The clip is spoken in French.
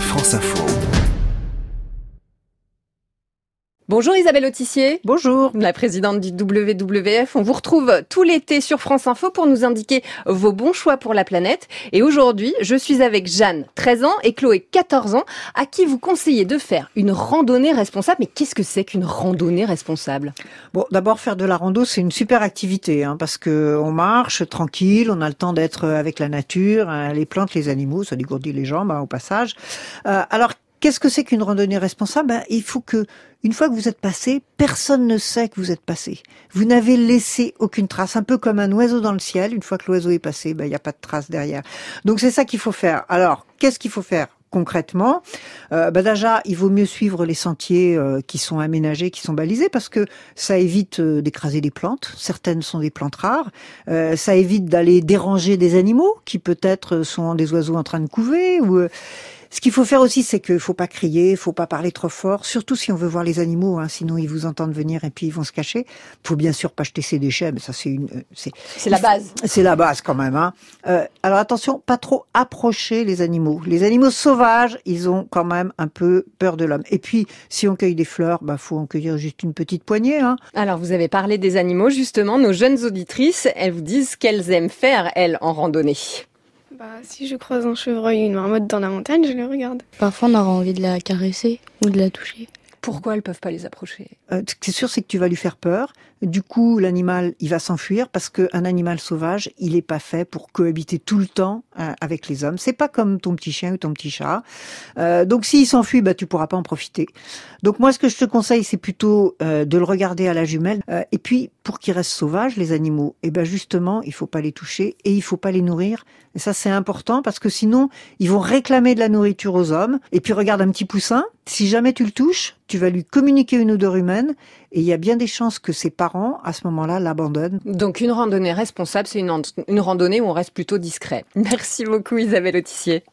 France Info. Bonjour Isabelle Autissier. Bonjour. La présidente du WWF. On vous retrouve tout l'été sur France Info pour nous indiquer vos bons choix pour la planète. Et aujourd'hui, je suis avec Jeanne, 13 ans, et Chloé, 14 ans, à qui vous conseillez de faire une randonnée responsable. Mais qu'est-ce que c'est qu'une randonnée responsable? Bon, d'abord faire de la rando, c'est une super activité, hein, parce que on marche tranquille, on a le temps d'être avec la nature, hein, les plantes, les animaux, ça dégourdit les jambes hein, au passage. Euh, alors Qu'est-ce que c'est qu'une randonnée responsable? Ben, Il faut que, une fois que vous êtes passé, personne ne sait que vous êtes passé. Vous n'avez laissé aucune trace, un peu comme un oiseau dans le ciel. Une fois que l'oiseau est passé, ben, il n'y a pas de trace derrière. Donc c'est ça qu'il faut faire. Alors, qu'est-ce qu'il faut faire concrètement, euh, ben déjà, il vaut mieux suivre les sentiers euh, qui sont aménagés, qui sont balisés, parce que ça évite euh, d'écraser des plantes. Certaines sont des plantes rares. Euh, ça évite d'aller déranger des animaux qui peut-être sont des oiseaux en train de couver. Ou ce qu'il faut faire aussi, c'est qu'il faut pas crier, il faut pas parler trop fort, surtout si on veut voir les animaux, hein, sinon ils vous entendent venir et puis ils vont se cacher. Il faut bien sûr pas jeter ses déchets, mais ça c'est une, euh, c'est, la base. C'est la base quand même. Hein. Euh, alors attention, pas trop approcher les animaux. Les animaux sauvages, ils ont quand même un peu peur de l'homme. Et puis, si on cueille des fleurs, bah faut en cueillir juste une petite poignée. Hein. Alors vous avez parlé des animaux justement. Nos jeunes auditrices, elles vous disent qu'elles aiment faire elles en randonnée. Bah, si je croise un chevreuil ou une marmotte dans la montagne, je les regarde. Parfois, on aura envie de la caresser ou de la toucher. Pourquoi elles peuvent pas les approcher? Euh, Ce qui est sûr, c'est que tu vas lui faire peur. Du coup, l'animal, il va s'enfuir parce qu'un animal sauvage, il n'est pas fait pour cohabiter tout le temps euh, avec les hommes. C'est pas comme ton petit chien ou ton petit chat. Euh, donc, s'il s'enfuit, bah, tu pourras pas en profiter. Donc, moi, ce que je te conseille, c'est plutôt euh, de le regarder à la jumelle. Euh, et puis, pour qu'ils restent sauvages, les animaux, et ben justement, il faut pas les toucher et il faut pas les nourrir. Et ça, c'est important parce que sinon, ils vont réclamer de la nourriture aux hommes. Et puis, regarde un petit poussin. Si jamais tu le touches, tu vas lui communiquer une odeur humaine et il y a bien des chances que ses parents, à ce moment-là, l'abandonnent. Donc une randonnée responsable, c'est une, une randonnée où on reste plutôt discret. Merci beaucoup Isabelle Autissier.